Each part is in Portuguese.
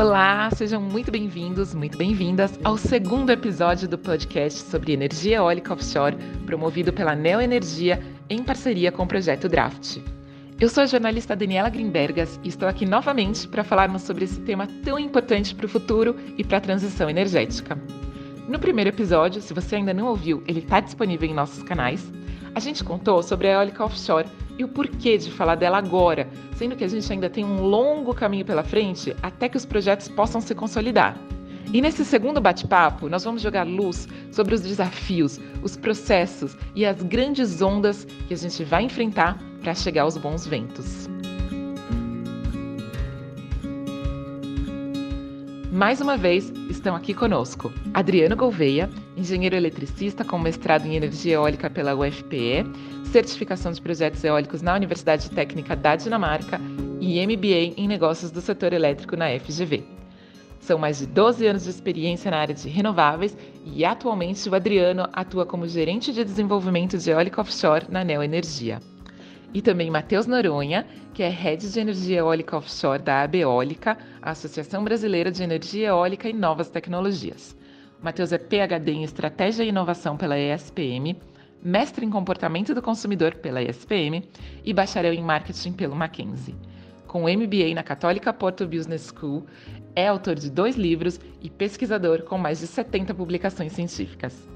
Olá, sejam muito bem-vindos, muito bem-vindas ao segundo episódio do podcast sobre energia eólica offshore, promovido pela Neoenergia em parceria com o projeto Draft. Eu sou a jornalista Daniela Grimbergas e estou aqui novamente para falarmos sobre esse tema tão importante para o futuro e para a transição energética. No primeiro episódio, se você ainda não ouviu, ele está disponível em nossos canais. A gente contou sobre a eólica offshore e o porquê de falar dela agora, sendo que a gente ainda tem um longo caminho pela frente até que os projetos possam se consolidar. E nesse segundo bate-papo, nós vamos jogar luz sobre os desafios, os processos e as grandes ondas que a gente vai enfrentar para chegar aos bons ventos. Mais uma vez, estão aqui conosco Adriano Gouveia, engenheiro eletricista com mestrado em energia eólica pela UFPE, certificação de projetos eólicos na Universidade Técnica da Dinamarca e MBA em negócios do setor elétrico na FGV. São mais de 12 anos de experiência na área de renováveis e atualmente o Adriano atua como gerente de desenvolvimento de eólica offshore na Neo Energia. E também Matheus Noronha, que é Head de Energia Eólica Offshore da Abeólica, a Associação Brasileira de Energia Eólica e Novas Tecnologias. Matheus é PhD em Estratégia e Inovação pela ESPM, mestre em Comportamento do Consumidor pela ESPM e bacharel em Marketing pelo Mackenzie. Com MBA na Católica Porto Business School, é autor de dois livros e pesquisador com mais de 70 publicações científicas.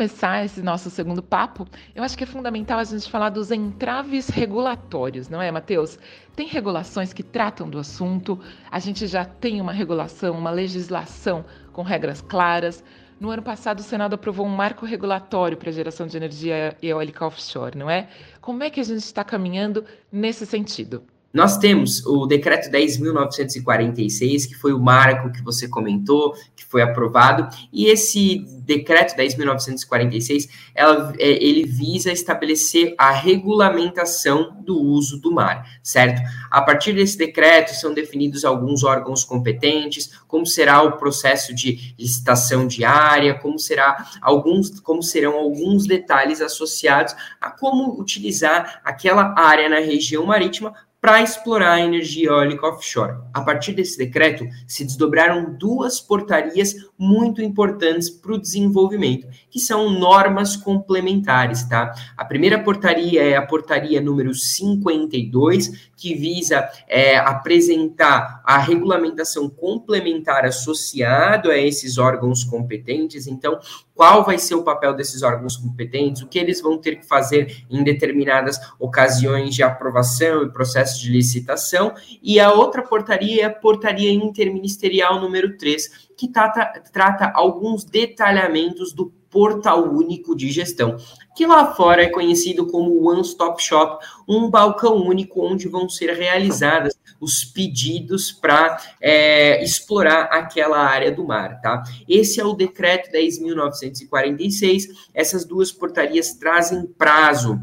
Começar esse nosso segundo papo, eu acho que é fundamental a gente falar dos entraves regulatórios, não é, Matheus? Tem regulações que tratam do assunto, a gente já tem uma regulação, uma legislação com regras claras. No ano passado, o Senado aprovou um marco regulatório para a geração de energia eólica offshore, não é? Como é que a gente está caminhando nesse sentido? Nós temos o decreto 10.946, que foi o marco que você comentou, que foi aprovado, e esse decreto 10.946, ela, é, ele visa estabelecer a regulamentação do uso do mar, certo? A partir desse decreto são definidos alguns órgãos competentes, como será o processo de licitação diária, como será alguns, como serão alguns detalhes associados a como utilizar aquela área na região marítima para explorar a energia eólica offshore. A partir desse decreto, se desdobraram duas portarias muito importantes para o desenvolvimento, que são normas complementares, tá? A primeira portaria é a portaria número 52, que visa é, apresentar a regulamentação complementar associado a esses órgãos competentes. Então, qual vai ser o papel desses órgãos competentes, o que eles vão ter que fazer em determinadas ocasiões de aprovação e processo de licitação, e a outra portaria é a portaria interministerial número 3, que trata, trata alguns detalhamentos do portal único de gestão, que lá fora é conhecido como One Stop Shop, um balcão único onde vão ser realizadas os pedidos para é, explorar aquela área do mar, tá? Esse é o decreto 10.946. Essas duas portarias trazem prazo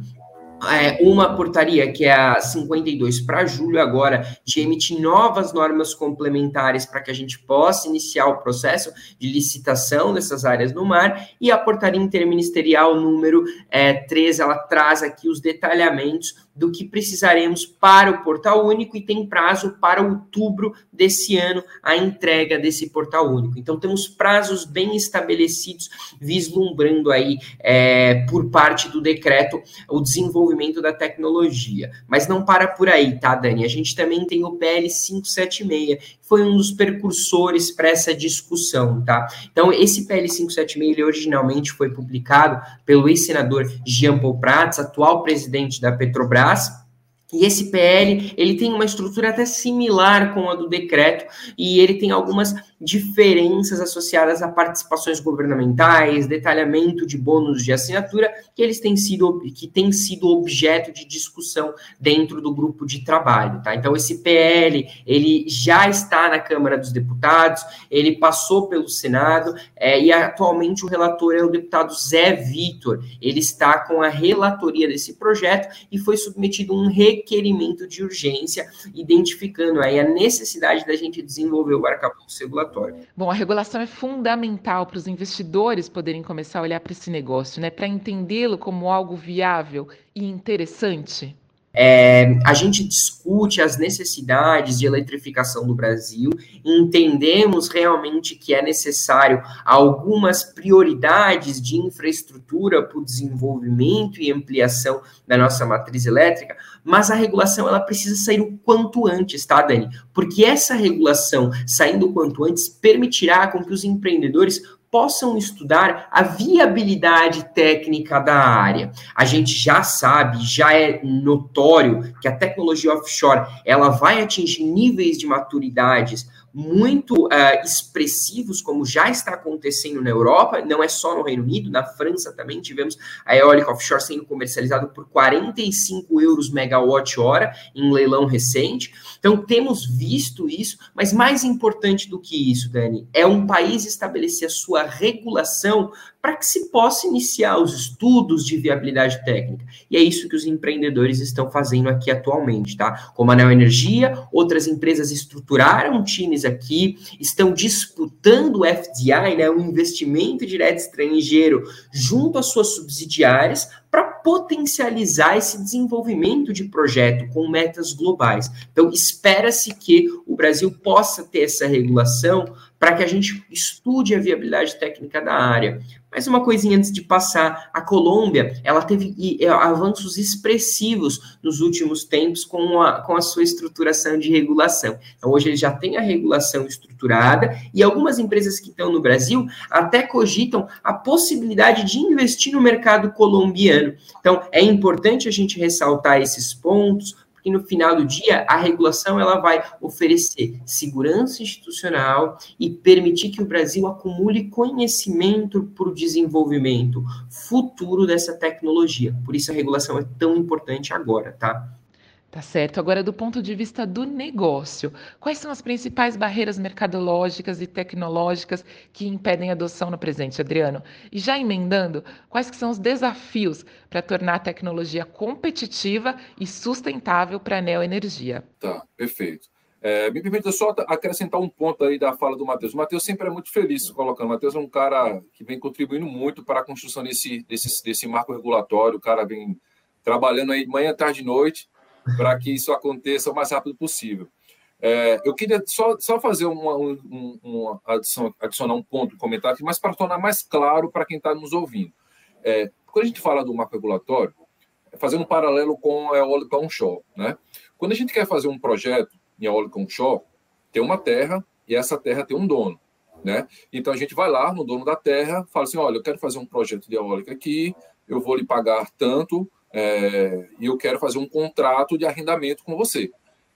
é, uma portaria, que é a 52 para julho agora, de emitir novas normas complementares para que a gente possa iniciar o processo de licitação dessas áreas no mar, e a portaria interministerial número é, 13, ela traz aqui os detalhamentos do que precisaremos para o portal único e tem prazo para outubro desse ano a entrega desse portal único. Então temos prazos bem estabelecidos, vislumbrando aí é, por parte do decreto o desenvolvimento da tecnologia. Mas não para por aí, tá, Dani? A gente também tem o PL 576, que foi um dos precursores para essa discussão, tá? Então esse PL 576 ele originalmente foi publicado pelo ex-senador Jean Paul Prats, atual presidente da Petrobras e esse PL, ele tem uma estrutura até similar com a do decreto, e ele tem algumas diferenças associadas a participações governamentais, detalhamento de bônus de assinatura, que eles têm sido que tem sido objeto de discussão dentro do grupo de trabalho, tá? Então esse PL, ele já está na Câmara dos Deputados, ele passou pelo Senado, é, e atualmente o relator é o deputado Zé Vitor. Ele está com a relatoria desse projeto e foi submetido um requerimento de urgência, identificando aí a necessidade da gente desenvolver o arcabouço regulatório regulatório. Bom, a regulação é fundamental para os investidores poderem começar a olhar para esse negócio, né? Para entendê-lo como algo viável e interessante. É, a gente discute as necessidades de eletrificação do Brasil, entendemos realmente que é necessário algumas prioridades de infraestrutura para o desenvolvimento e ampliação da nossa matriz elétrica, mas a regulação ela precisa sair o quanto antes, tá, Dani? Porque essa regulação saindo o quanto antes permitirá com que os empreendedores possam estudar a viabilidade técnica da área. A gente já sabe, já é notório que a tecnologia offshore ela vai atingir níveis de maturidades muito uh, expressivos, como já está acontecendo na Europa, não é só no Reino Unido, na França também tivemos a eólica offshore sendo comercializada por 45 euros megawatt-hora em leilão recente. Então, temos visto isso, mas mais importante do que isso, Dani, é um país estabelecer a sua regulação para que se possa iniciar os estudos de viabilidade técnica. E é isso que os empreendedores estão fazendo aqui atualmente, tá? Como a Neo Energia, outras empresas estruturaram times aqui, estão disputando o FDI, né, o investimento direto estrangeiro, junto às suas subsidiárias, para potencializar esse desenvolvimento de projeto com metas globais. Então, espera-se que o Brasil possa ter essa regulação para que a gente estude a viabilidade técnica da área. Mais uma coisinha antes de passar, a Colômbia, ela teve avanços expressivos nos últimos tempos com a, com a sua estruturação de regulação. Então, hoje ele já tem a regulação estruturada e algumas empresas que estão no Brasil até cogitam a possibilidade de investir no mercado colombiano. Então, é importante a gente ressaltar esses pontos, e no final do dia a regulação ela vai oferecer segurança institucional e permitir que o Brasil acumule conhecimento para o desenvolvimento futuro dessa tecnologia. Por isso a regulação é tão importante agora, tá? Tá certo. Agora, do ponto de vista do negócio, quais são as principais barreiras mercadológicas e tecnológicas que impedem a adoção no presente, Adriano? E já emendando, quais que são os desafios para tornar a tecnologia competitiva e sustentável para a neoenergia? Tá, perfeito. É, me permita só acrescentar um ponto aí da fala do Matheus. O Matheus sempre é muito feliz colocando. O Matheus é um cara que vem contribuindo muito para a construção desse, desse, desse marco regulatório. O cara vem trabalhando aí manhã, tarde e noite para que isso aconteça o mais rápido possível. É, eu queria só, só fazer uma, um, uma adição, adicionar um ponto, um comentário, mas para tornar mais claro para quem está nos ouvindo. É, quando a gente fala do marco regulatório, é fazendo um paralelo com a eólica onshore. Né? Quando a gente quer fazer um projeto em eólica onshore, tem uma terra e essa terra tem um dono. Né? Então a gente vai lá no dono da terra, fala assim: olha, eu quero fazer um projeto de eólica aqui, eu vou lhe pagar tanto é, e eu quero fazer um contrato de arrendamento com você.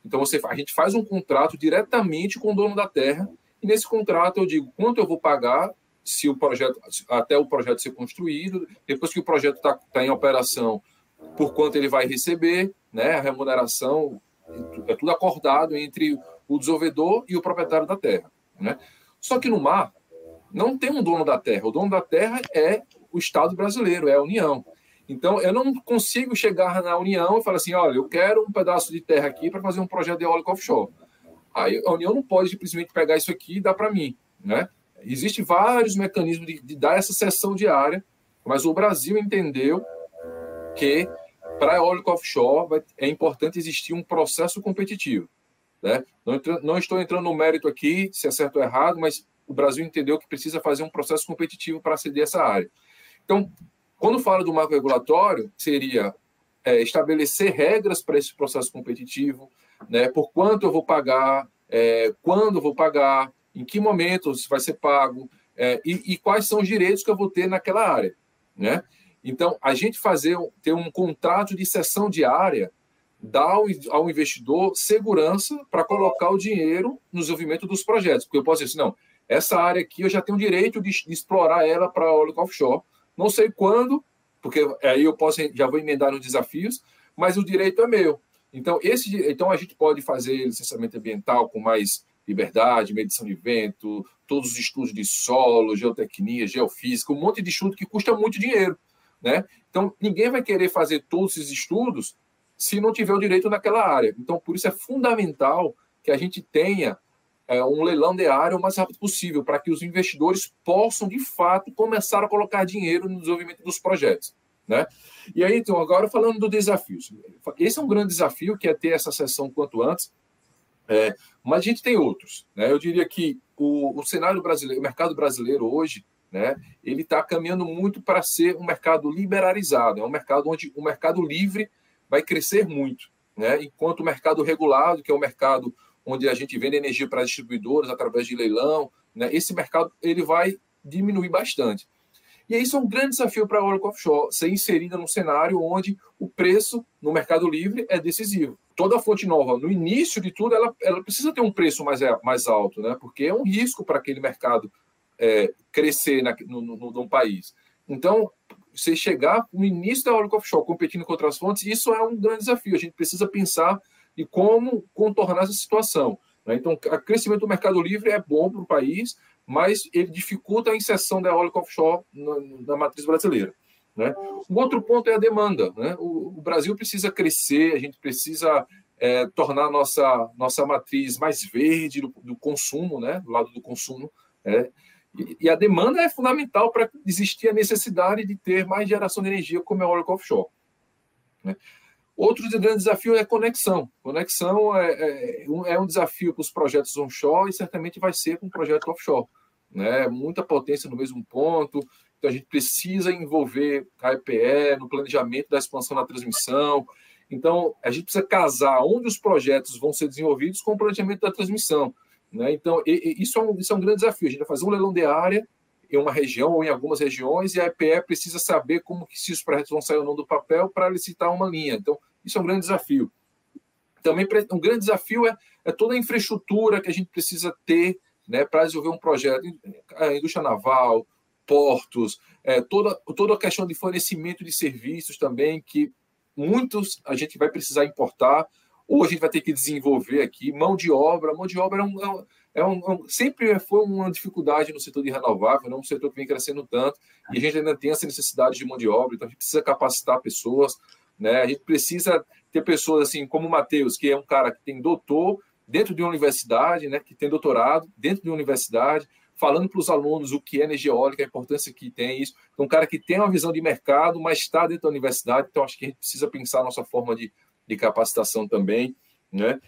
Então você, a gente faz um contrato diretamente com o dono da terra e nesse contrato eu digo quanto eu vou pagar se o projeto até o projeto ser construído, depois que o projeto está tá em operação, por quanto ele vai receber, né? A remuneração é tudo acordado entre o desenvolvedor e o proprietário da terra, né? Só que no mar não tem um dono da terra. O dono da terra é o Estado brasileiro, é a União. Então, eu não consigo chegar na União e falar assim: olha, eu quero um pedaço de terra aqui para fazer um projeto de eólico offshore. Aí a União não pode simplesmente pegar isso aqui e dar para mim. Né? Existem vários mecanismos de, de dar essa cessão de área, mas o Brasil entendeu que para eólico offshore vai, é importante existir um processo competitivo. Né? Não, não, estou entrando no mérito aqui, se é certo ou errado, mas o Brasil entendeu que precisa fazer um processo competitivo para aceder a essa área. Então, quando fala do marco regulatório, seria é, estabelecer regras para esse processo competitivo, né, por quanto eu vou pagar, é, quando eu vou pagar, em que momento vai ser pago, é, e, e, quais são os direitos que eu vou ter naquela área. Né? Então, a gente fazer ter um contrato de cessão de área dá ao, ao investidor segurança para colocar o dinheiro no desenvolvimento dos projetos. Porque eu posso dizer assim, não, essa área aqui eu já tenho direito de, de explorar ela para óleo offshore, não sei quando, porque aí eu posso já vou emendar nos desafios, mas o direito é meu. Então, esse, então a gente pode fazer licenciamento ambiental com mais liberdade, medição de vento, todos os estudos de solo, geotecnia, geofísica, um monte de estudo que custa muito dinheiro. Né? Então, ninguém vai querer fazer todos esses estudos se não tiver o direito naquela área. Então, por isso é fundamental que a gente tenha é, um leilão de área o mais rápido possível, para que os investidores possam, de fato, começar a colocar dinheiro no desenvolvimento dos projetos. Né? E aí, então, agora falando do desafio. Esse é um grande desafio, que é ter essa sessão quanto antes, é, mas a gente tem outros. Né? Eu diria que o, o cenário brasileiro, o mercado brasileiro hoje, né, ele está caminhando muito para ser um mercado liberalizado, é um mercado onde o mercado livre vai crescer muito, né, enquanto o mercado regulado, que é o mercado onde a gente vende energia para distribuidores através de leilão, né, esse mercado ele vai diminuir bastante. E isso é um grande desafio para a Oracle Offshore, ser inserida num cenário onde o preço no mercado livre é decisivo. Toda fonte nova, no início de tudo, ela, ela precisa ter um preço mais, mais alto, né? porque é um risco para aquele mercado é, crescer na, no, no, no, país. Então, você chegar no início da Oracle Offshore competindo com outras fontes, isso é um grande desafio. A gente precisa pensar de como contornar essa situação. Né? Então, o crescimento do mercado livre é bom para o país, mas ele dificulta a inserção da eólica offshore na, matriz brasileira. Né? O outro ponto é a demanda. Né? O, o Brasil precisa crescer, a gente precisa é, tornar nossa, nossa matriz mais verde do, do consumo, né? do lado do consumo. Né? E, e, a demanda é fundamental para existir a necessidade de ter mais geração de energia como a eólica offshore. Né? Outro grande desafio é conexão. Conexão é, é, é um desafio para os projetos onshore e certamente vai ser com um projeto offshore né? muita potência no mesmo ponto. Então a gente precisa envolver a EPE no planejamento da expansão da transmissão. Então a gente precisa casar onde os projetos vão ser desenvolvidos com o planejamento da transmissão. Né? Então e, e isso, é um, isso é um grande desafio. A gente vai fazer um leilão de área em uma região ou em algumas regiões e a EPE precisa saber como que se os projetos vão sair ou não do papel para licitar uma linha. Então isso é um grande desafio. Também um grande desafio é, é toda a infraestrutura que a gente precisa ter né, para desenvolver um projeto, a indústria naval, portos, é, toda, toda a questão de fornecimento de serviços também, que muitos a gente vai precisar importar, ou a gente vai ter que desenvolver aqui, mão de obra, mão de obra é um, é um, um sempre foi uma dificuldade no setor de renovável, não um setor que vem crescendo tanto, e a gente ainda tem essa necessidade de mão de obra, então a gente precisa capacitar pessoas, né? A gente precisa ter pessoas assim como o Matheus, que é um cara que tem doutor, dentro de uma universidade, né, que tem doutorado, dentro de uma universidade, falando para os alunos o que é energia eólica, a importância que tem isso. Então, um cara que tem uma visão de mercado, mas está dentro da universidade, então acho que a gente precisa pensar a nossa forma de, de capacitação também, né?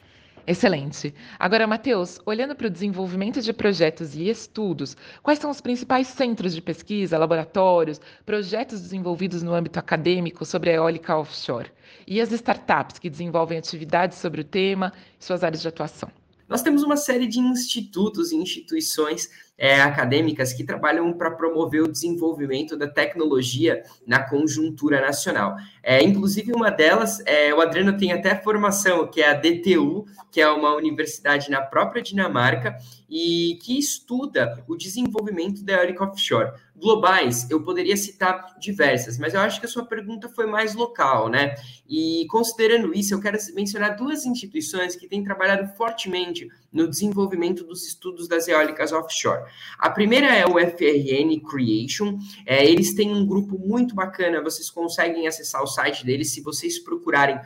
Excelente. Agora, Matheus, olhando para o desenvolvimento de projetos e estudos, quais são os principais centros de pesquisa, laboratórios, projetos desenvolvidos no âmbito acadêmico sobre a eólica offshore? E as startups que desenvolvem atividades sobre o tema e suas áreas de atuação? Nós temos uma série de institutos e instituições é, acadêmicas que trabalham para promover o desenvolvimento da tecnologia na conjuntura nacional. É, inclusive, uma delas, é, o Adriano tem até formação, que é a DTU, que é uma universidade na própria Dinamarca, e que estuda o desenvolvimento da eólica offshore. Globais, eu poderia citar diversas, mas eu acho que a sua pergunta foi mais local, né? E considerando isso, eu quero mencionar duas instituições que têm trabalhado fortemente no desenvolvimento dos estudos das eólicas offshore. A primeira é o FRN Creation, é, eles têm um grupo muito bacana, vocês conseguem acessar o site deles. Se vocês procurarem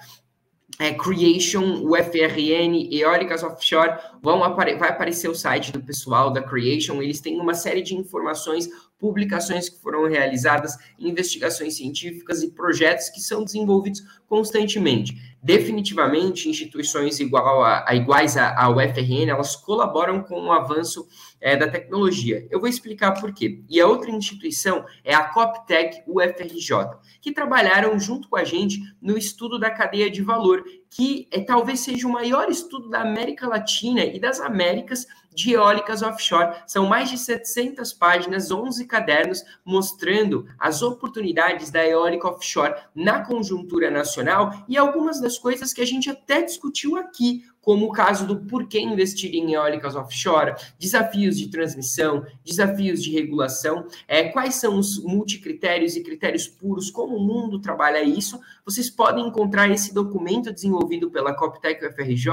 é, Creation, UFRN, Eólicas Offshore, vão apare vai aparecer o site do pessoal da Creation, eles têm uma série de informações, publicações que foram realizadas, investigações científicas e projetos que são desenvolvidos constantemente. Definitivamente, instituições igual a, a iguais à UFRN, elas colaboram com o avanço é, da tecnologia. Eu vou explicar por quê. E a outra instituição é a Coptec UFRJ, que trabalharam junto com a gente no estudo da cadeia de valor, que é, talvez seja o maior estudo da América Latina e das Américas de eólicas offshore. São mais de 700 páginas, 11 cadernos, mostrando as oportunidades da eólica offshore na conjuntura nacional e algumas das coisas que a gente até discutiu aqui, como o caso do porquê investir em eólicas offshore, desafios de transmissão, desafios de regulação, é, quais são os multicritérios e critérios puros, como o mundo trabalha isso. Vocês podem encontrar esse documento desenvolvido pela Coptec UFRJ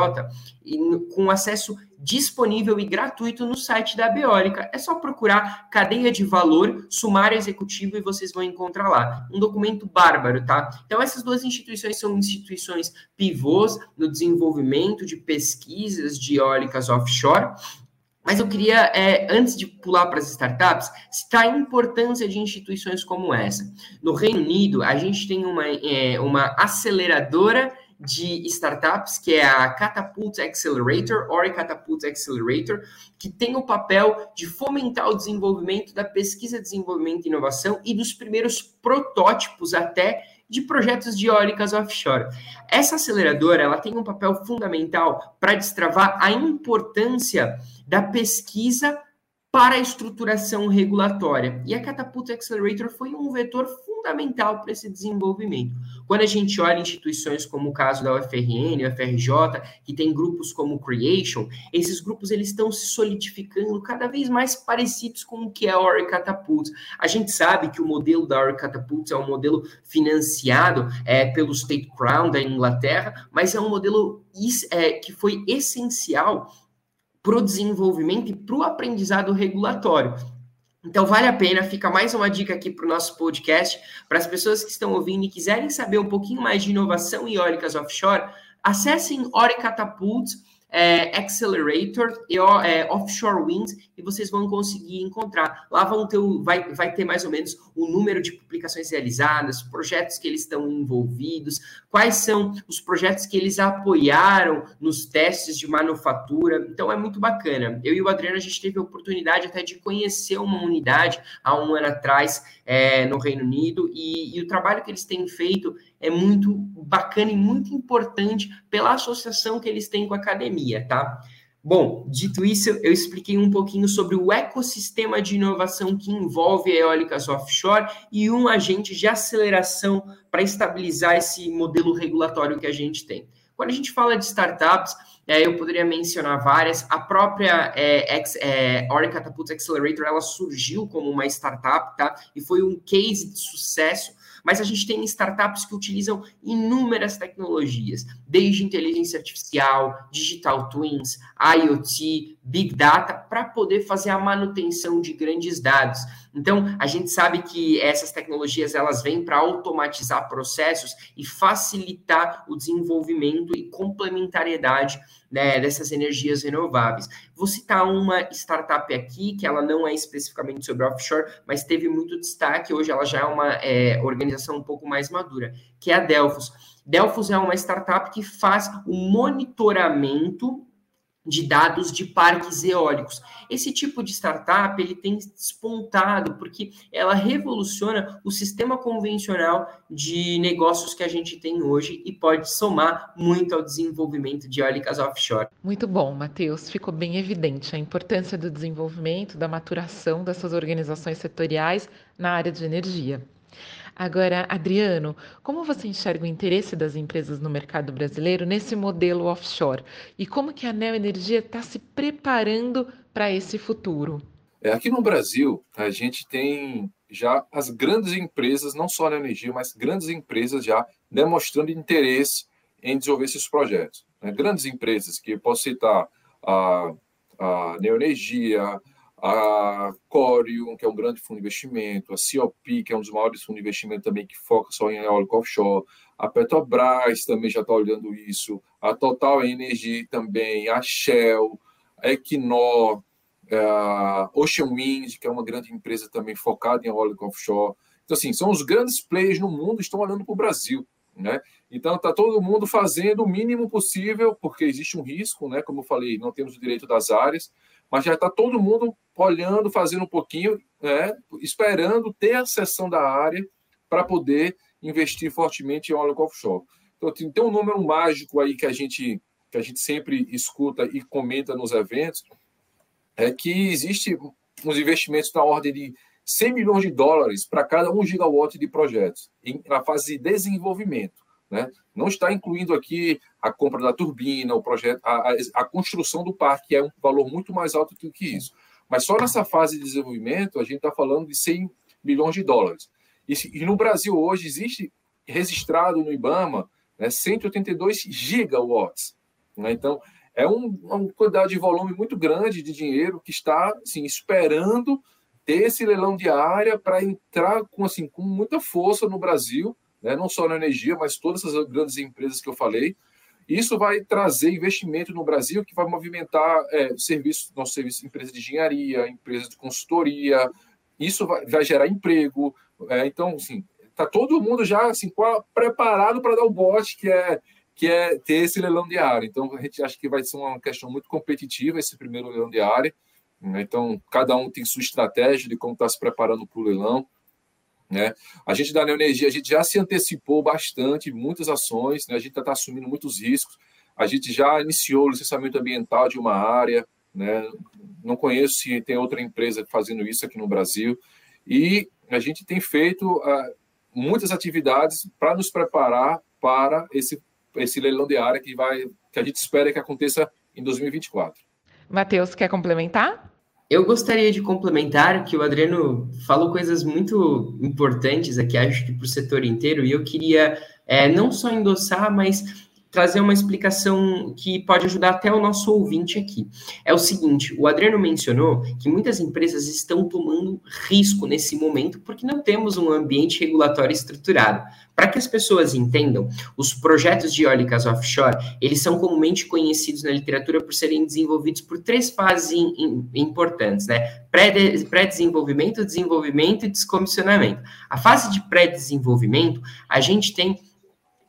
e, com acesso disponível e gratuito no site da Beólica. É só procurar cadeia de valor, sumário executivo e vocês vão encontrar lá. Um documento bárbaro, tá? Então, essas duas instituições são instituições pivôs no desenvolvimento de pesquisas de eólicas offshore. Mas eu queria, é, antes de pular para as startups, citar a importância de instituições como essa. No Reino Unido, a gente tem uma, é, uma aceleradora de startups, que é a Catapult Accelerator, Ori Catapult Accelerator, que tem o papel de fomentar o desenvolvimento da pesquisa, desenvolvimento e inovação e dos primeiros protótipos até de projetos de eólicas offshore. Essa aceleradora ela tem um papel fundamental para destravar a importância da pesquisa para a estruturação regulatória. E a Catapult Accelerator foi um vetor fundamental para esse desenvolvimento. Quando a gente olha instituições como o caso da UFRN, UFRJ, que tem grupos como Creation, esses grupos eles estão se solidificando cada vez mais parecidos com o que é a Ori Catapult. A gente sabe que o modelo da Ori Catapult é um modelo financiado é, pelo State Crown da Inglaterra, mas é um modelo é, que foi essencial para o desenvolvimento e para o aprendizado regulatório. Então, vale a pena, fica mais uma dica aqui para o nosso podcast, para as pessoas que estão ouvindo e quiserem saber um pouquinho mais de inovação em eólicas offshore, acessem Catapult, é, Accelerator e é, Offshore Wind e vocês vão conseguir encontrar. Lá vão ter, vai, vai ter mais ou menos o número de publicações realizadas, projetos que eles estão envolvidos, quais são os projetos que eles apoiaram nos testes de manufatura. Então é muito bacana. Eu e o Adriano, a gente teve a oportunidade até de conhecer uma unidade há um ano atrás é, no Reino Unido e, e o trabalho que eles têm feito é muito bacana e muito importante pela associação que eles têm com a academia, tá? Bom, dito isso, eu expliquei um pouquinho sobre o ecossistema de inovação que envolve eólicas offshore e um agente de aceleração para estabilizar esse modelo regulatório que a gente tem. Quando a gente fala de startups, é, eu poderia mencionar várias. A própria é, X, é, Catapult Accelerator, ela surgiu como uma startup, tá? E foi um case de sucesso mas a gente tem startups que utilizam inúmeras tecnologias, desde inteligência artificial, digital twins, IoT, Big Data, para poder fazer a manutenção de grandes dados. Então, a gente sabe que essas tecnologias elas vêm para automatizar processos e facilitar o desenvolvimento e complementariedade né, dessas energias renováveis. Vou citar uma startup aqui, que ela não é especificamente sobre offshore, mas teve muito destaque. Hoje ela já é uma é, organização um pouco mais madura, que é a Delphos. Delphos é uma startup que faz o monitoramento de dados de parques eólicos. Esse tipo de startup ele tem despontado porque ela revoluciona o sistema convencional de negócios que a gente tem hoje e pode somar muito ao desenvolvimento de eólicas offshore. Muito bom, Matheus. Ficou bem evidente a importância do desenvolvimento, da maturação dessas organizações setoriais na área de energia. Agora, Adriano, como você enxerga o interesse das empresas no mercado brasileiro nesse modelo offshore? E como que a Neoenergia está se preparando para esse futuro? É, aqui no Brasil, a gente tem já as grandes empresas, não só na energia, mas grandes empresas já demonstrando interesse em desenvolver esses projetos. Né? Grandes empresas, que posso citar a, a Neoenergia, a Corium, que é um grande fundo de investimento, a COP, que é um dos maiores fundos de investimento também, que foca só em eólico offshore, a Petrobras também já está olhando isso, a Total Energy também, a Shell, a Equinor, a Ocean Wind, que é uma grande empresa também focada em eólico offshore. Então, assim, são os grandes players no mundo estão olhando para o Brasil. Né? Então está todo mundo fazendo o mínimo possível, porque existe um risco, né? Como eu falei, não temos o direito das áreas, mas já está todo mundo olhando, fazendo um pouquinho, né, esperando ter a sessão da área para poder investir fortemente em óleo offshore. Então, tem um número mágico aí que a gente que a gente sempre escuta e comenta nos eventos, é que existe uns investimentos na ordem de 100 milhões de dólares para cada 1 gigawatt de projetos, em, na fase de desenvolvimento. Né? Não está incluindo aqui a compra da turbina, o projeto, a, a, a, construção do parque, que é um valor muito mais alto do que isso. Mas só nessa fase de desenvolvimento, a gente está falando de 100 milhões de dólares. E, e, no Brasil hoje existe registrado no IBAMA né, 182 gigawatts. Né? Então, é um, uma quantidade de volume muito grande de dinheiro que está assim, esperando ter esse leilão de área para entrar com, assim, com muita força no Brasil né? não só na energia, mas todas essas grandes empresas que eu falei. Isso vai trazer investimento no Brasil que vai movimentar é, serviços, nosso serviço, empresas de engenharia, empresas de consultoria. Isso vai, vai gerar emprego. É, então, assim, está todo mundo já assim, preparado para dar o bote, que é que é ter esse leilão de área. Então, a gente acha que vai ser uma questão muito competitiva esse primeiro leilão de área. Né? Então, cada um tem sua estratégia de como está se preparando para o leilão. Né? A gente da Neoenergia, a gente já se antecipou bastante, muitas ações, né? a gente está assumindo muitos riscos, a gente já iniciou o licenciamento ambiental de uma área, né? não conheço se tem outra empresa fazendo isso aqui no Brasil, e a gente tem feito uh, muitas atividades para nos preparar para esse, esse leilão de área que, vai, que a gente espera que aconteça em 2024. Matheus, quer complementar? Eu gostaria de complementar que o Adriano falou coisas muito importantes aqui, acho que para o setor inteiro, e eu queria é, não só endossar, mas trazer uma explicação que pode ajudar até o nosso ouvinte aqui. É o seguinte: o Adriano mencionou que muitas empresas estão tomando risco nesse momento porque não temos um ambiente regulatório estruturado. Para que as pessoas entendam, os projetos de eólicas offshore, eles são comumente conhecidos na literatura por serem desenvolvidos por três fases in, in, importantes, né? Pré-desenvolvimento, desenvolvimento e descomissionamento. A fase de pré-desenvolvimento, a gente tem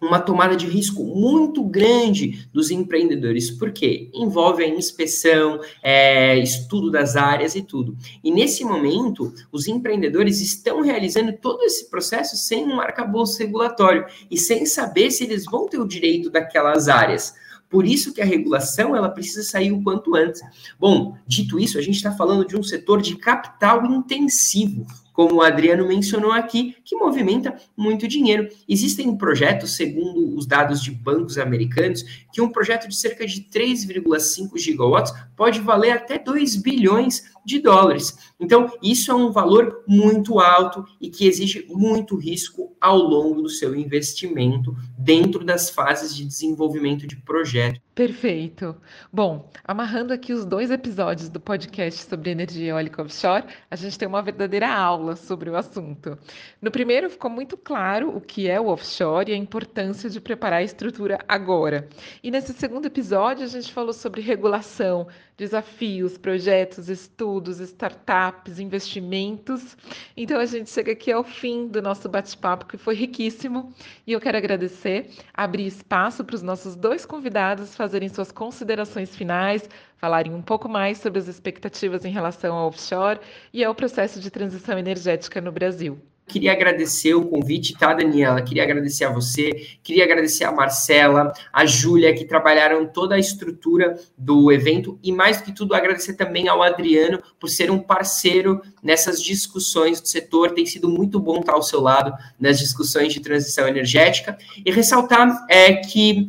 uma tomada de risco muito grande dos empreendedores, porque envolve a inspeção, é, estudo das áreas e tudo. E nesse momento, os empreendedores estão realizando todo esse processo sem um arcabouço regulatório e sem saber se eles vão ter o direito daquelas áreas. Por isso que a regulação ela precisa sair o quanto antes. Bom, dito isso, a gente está falando de um setor de capital intensivo, como o Adriano mencionou aqui, que movimenta muito dinheiro. Existem projetos, segundo os dados de bancos americanos, que um projeto de cerca de 3,5 gigawatts pode valer até 2 bilhões de dólares. Então, isso é um valor muito alto e que exige muito risco ao longo do seu investimento dentro das fases de desenvolvimento de projeto. Perfeito. Bom, amarrando aqui os dois episódios do podcast sobre energia eólica offshore, a gente tem uma verdadeira aula sobre o assunto. No primeiro, ficou muito claro o que é o offshore e a importância de preparar a estrutura agora. E nesse segundo episódio, a gente falou sobre regulação, desafios, projetos, estudos, startups, investimentos. Então a gente chega aqui ao fim do nosso bate-papo, que foi riquíssimo, e eu quero agradecer, abrir espaço para os nossos dois convidados fazerem suas considerações finais, falarem um pouco mais sobre as expectativas em relação ao offshore e ao processo de transição energética no Brasil. Queria agradecer o convite, tá, Daniela? Queria agradecer a você, queria agradecer a Marcela, a Júlia, que trabalharam toda a estrutura do evento, e mais que tudo, agradecer também ao Adriano por ser um parceiro nessas discussões do setor. Tem sido muito bom estar ao seu lado nas discussões de transição energética. E ressaltar é que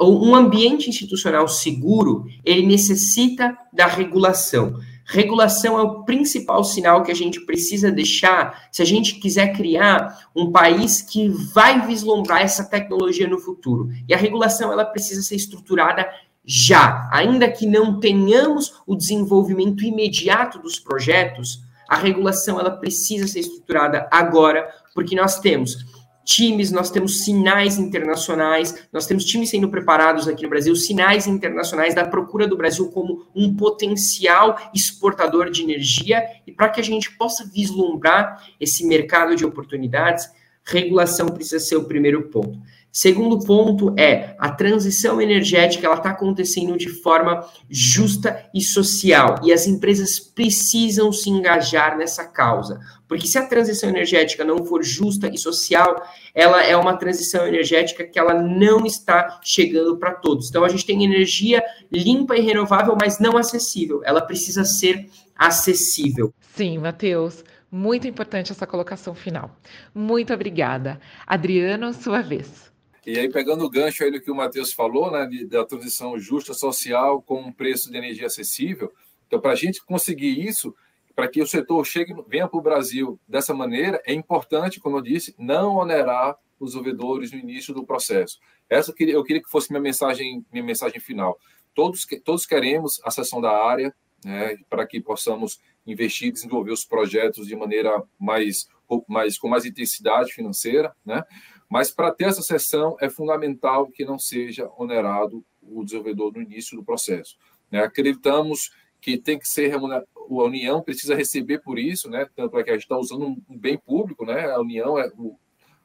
um ambiente institucional seguro, ele necessita da regulação. Regulação é o principal sinal que a gente precisa deixar se a gente quiser criar um país que vai vislumbrar essa tecnologia no futuro. E a regulação ela precisa ser estruturada já, ainda que não tenhamos o desenvolvimento imediato dos projetos, a regulação ela precisa ser estruturada agora, porque nós temos times, nós temos sinais internacionais, nós temos times sendo preparados aqui no Brasil, sinais internacionais da procura do Brasil como um potencial exportador de energia, e para que a gente possa vislumbrar esse mercado de oportunidades, regulação precisa ser o primeiro ponto. Segundo ponto é a transição energética, ela está acontecendo de forma justa e social e as empresas precisam se engajar nessa causa, porque se a transição energética não for justa e social, ela é uma transição energética que ela não está chegando para todos. Então a gente tem energia limpa e renovável, mas não acessível. Ela precisa ser acessível. Sim, Matheus. Muito importante essa colocação final. Muito obrigada. Adriano, sua vez. E aí, pegando o gancho aí do que o Matheus falou, né, da transição justa social com um preço de energia acessível, então, para a gente conseguir isso, para que o setor chegue, venha para o Brasil dessa maneira, é importante, como eu disse, não onerar os ouvidores no início do processo. Essa eu queria que fosse minha mensagem, minha mensagem final. Todos, todos queremos a sessão da área, né, para que possamos investir, desenvolver os projetos de maneira mais, mais com mais intensidade financeira, né? Mas para ter essa sessão é fundamental que não seja onerado o desenvolvedor no início do processo. Né? Acreditamos que tem que ser a União precisa receber por isso, né? Tanto é que a gente está usando um bem público, né? A União é o,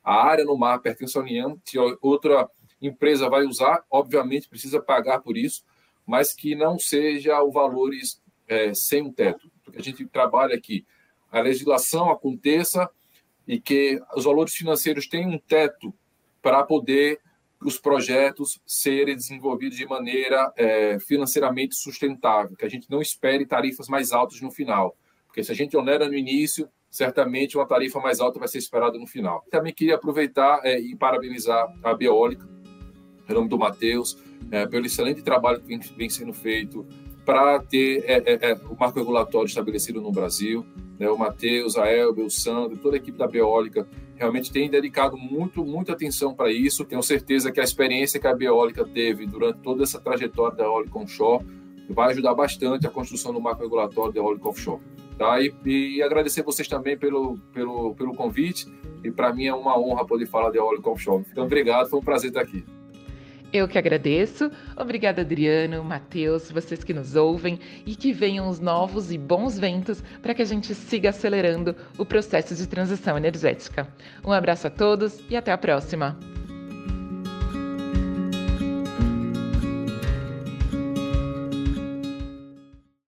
a área no mar pertence à União. Se outra empresa vai usar, obviamente precisa pagar por isso, mas que não seja o valores é, sem um teto. Porque a gente trabalha aqui, a legislação aconteça e que os valores financeiros tenham um teto para poder os projetos serem desenvolvidos de maneira é, financeiramente sustentável, que a gente não espere tarifas mais altas no final, porque se a gente onera no início, certamente uma tarifa mais alta vai ser esperada no final. Também queria aproveitar é, e parabenizar a Biólica, em nome do Matheus, é, pelo excelente trabalho que vem, vem sendo feito para ter é, é, é, o marco regulatório estabelecido no Brasil. Né? O Matheus, a Elber, o Sandro, toda a equipe da Biólica realmente tem dedicado muito, muita atenção para isso. Tenho certeza que a experiência que a Biólica teve durante toda essa trajetória da eólica onshore vai ajudar bastante a construção do marco regulatório da eólica offshore. Tá? E, e agradecer vocês também pelo, pelo, pelo convite. E para mim é uma honra poder falar de eólica offshore. Então, obrigado, foi um prazer estar aqui. Eu que agradeço. Obrigada, Adriano, Matheus, vocês que nos ouvem e que venham os novos e bons ventos para que a gente siga acelerando o processo de transição energética. Um abraço a todos e até a próxima.